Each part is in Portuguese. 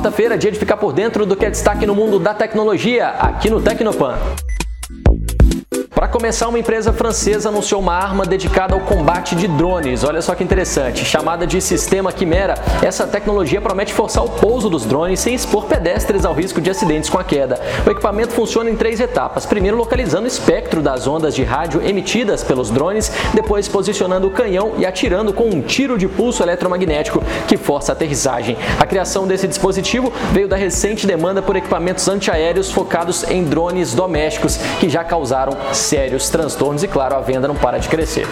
quarta-feira, dia de ficar por dentro do que é destaque no mundo da tecnologia, aqui no Tecnopan. Começar, uma empresa francesa anunciou uma arma dedicada ao combate de drones. Olha só que interessante. Chamada de Sistema Quimera, essa tecnologia promete forçar o pouso dos drones sem expor pedestres ao risco de acidentes com a queda. O equipamento funciona em três etapas. Primeiro, localizando o espectro das ondas de rádio emitidas pelos drones, depois posicionando o canhão e atirando com um tiro de pulso eletromagnético que força a aterrissagem. A criação desse dispositivo veio da recente demanda por equipamentos antiaéreos focados em drones domésticos que já causaram sérios transtornos e, claro, a venda não para de crescer.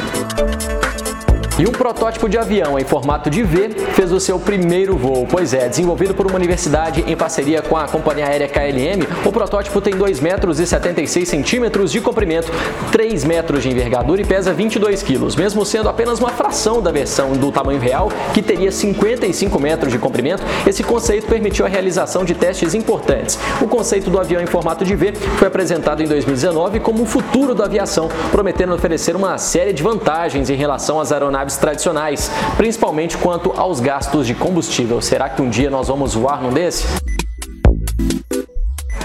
E um protótipo de avião em formato de V fez o seu primeiro voo. Pois é, desenvolvido por uma universidade em parceria com a companhia aérea KLM, o protótipo tem 2 metros e 76 centímetros de comprimento, 3 metros de envergadura e pesa 22 quilos, mesmo sendo apenas uma fração da versão do tamanho real, que teria 55 metros de comprimento. Esse conceito permitiu a realização de testes importantes. O conceito do avião em formato de V foi apresentado em 2019 como o futuro da aviação, prometendo oferecer uma série de vantagens em relação às aeronaves aeronaves tradicionais, principalmente quanto aos gastos de combustível. Será que um dia nós vamos voar num desse?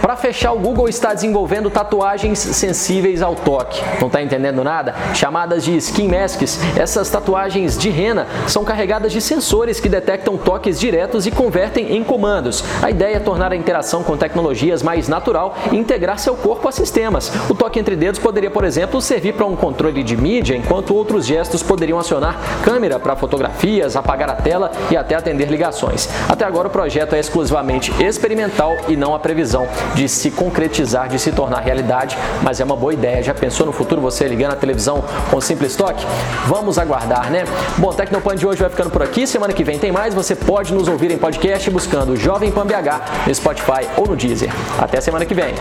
Para fechar, o Google está desenvolvendo tatuagens sensíveis ao toque. Não está entendendo nada? Chamadas de skin masks, essas tatuagens de rena são carregadas de sensores que detectam toques diretos e convertem em comandos. A ideia é tornar a interação com tecnologias mais natural e integrar seu corpo a sistemas. O toque entre dedos poderia, por exemplo, servir para um controle de mídia, enquanto outros gestos poderiam acionar câmera para fotografias, apagar a tela e até atender ligações. Até agora o projeto é exclusivamente experimental e não há previsão de se concretizar, de se tornar realidade, mas é uma boa ideia. Já pensou no futuro você ligando a televisão com simples toque? Vamos aguardar, né? Bom, o Tecnopan de hoje vai ficando por aqui. Semana que vem tem mais. Você pode nos ouvir em podcast buscando Jovem Pan BH no Spotify ou no Deezer. Até semana que vem.